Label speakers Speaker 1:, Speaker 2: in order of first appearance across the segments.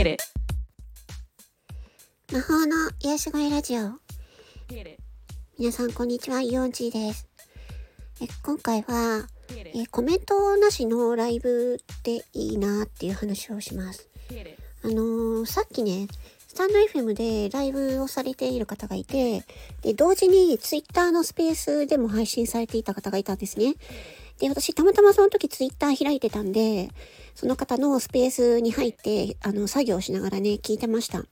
Speaker 1: Hit it.
Speaker 2: 魔法の癒し声ラジオ。皆さん、こんにちは。イオンチーです。え今回は.えコメントなしのライブっていいなっていう話をします。あのーさっきね、スタンド FM でライブをされている方がいて、で、同時にツイッターのスペースでも配信されていた方がいたんですね。で、私、たまたまその時ツイッター開いてたんで、その方のスペースに入って、あの、作業しながらね、聞いてました。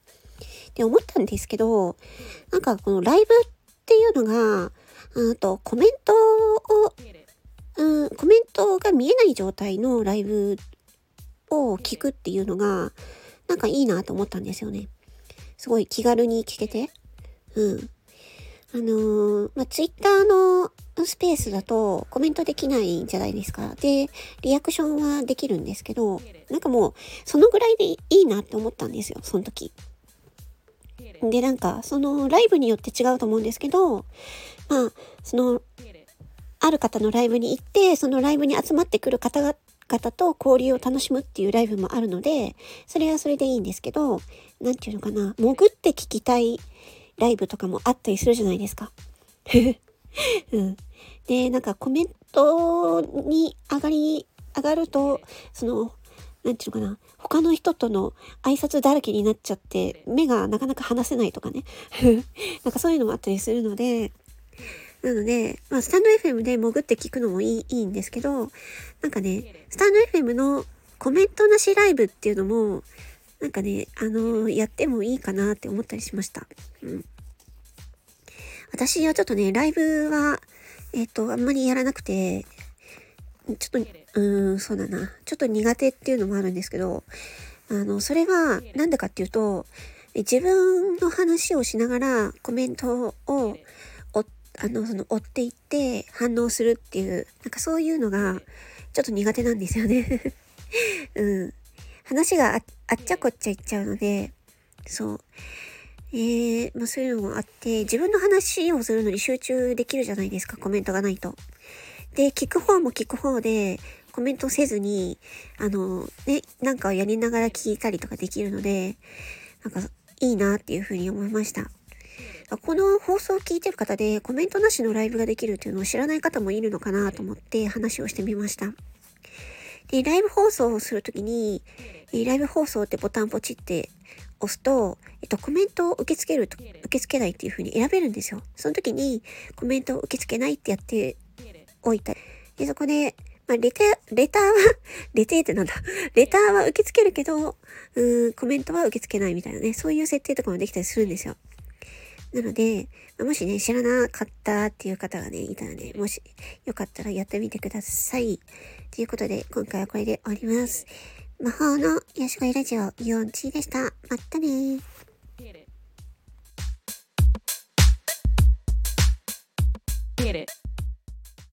Speaker 2: で、思ったんですけど、なんかこのライブっていうのが、あと、コメントを、うん、コメントが見えない状態のライブを聞くっていうのが、なんかいいなと思ったんですよね。すごい気軽に聞けて。うん。あのーまあ、ツイッターのスペースだとコメントできないんじゃないですか。で、リアクションはできるんですけど、なんかもう、そのぐらいでいいなって思ったんですよ、その時。で、なんか、そのライブによって違うと思うんですけど、まあ、そのある方のライブに行って、そのライブに集まってくる方々方と交流を楽しむっていうライブもあるので、それはそれでいいんですけど、なんていうのかな、潜って聞きたいライブとかもあったりするじゃないですか。うん。で、なんかコメントに上がり、上がると、その、なんていうのかな、他の人との挨拶だらけになっちゃって、目がなかなか離せないとかね。なんかそういうのもあったりするので、なので、まあ、スタンド FM で潜って聞くのもいいいいんですけど、なんかね、スタンド FM のコメントなしライブっていうのも、なんかね、あのやってもいいかなって思ったりしました。うん。私はちょっとね、ライブは、えっ、と、あんまりやらなくて、ちょっと、うーん、そうだな。ちょっと苦手っていうのもあるんですけど、あの、それは、なんでかっていうと、自分の話をしながらコメントを、あの、その、追っていって反応するっていう、なんかそういうのが、ちょっと苦手なんですよね。うん。話がああっちゃこっちゃいっちゃうので、そう。えー、まあそういうのもあって、自分の話をするのに集中できるじゃないですか、コメントがないと。で、聞く方も聞く方で、コメントせずに、あの、ね、なんかをやりながら聞いたりとかできるので、なんか、いいなっていうふうに思いました。この放送を聞いてる方でコメントなしのライブができるっていうのを知らない方もいるのかなと思って話をしてみました。で、ライブ放送をするときに、ライブ放送ってボタンポチって押すと、えっと、コメントを受け付けると、受け付けないっていう風に選べるんですよ。その時に、コメントを受け付けないってやっておいた。で、そこで、まあ、レター、レターは、レテーってなんだ？レターは受け付けるけど、うん、コメントは受け付けないみたいなね、そういう設定とかもできたりするんですよ。なので、もしね、知らなかったっていう方がね、いたらね、もしよかったらやってみてください。ということで、今回はこれで終わります。魔法のヤシゴイラジオ、イオンチーでした。またねー。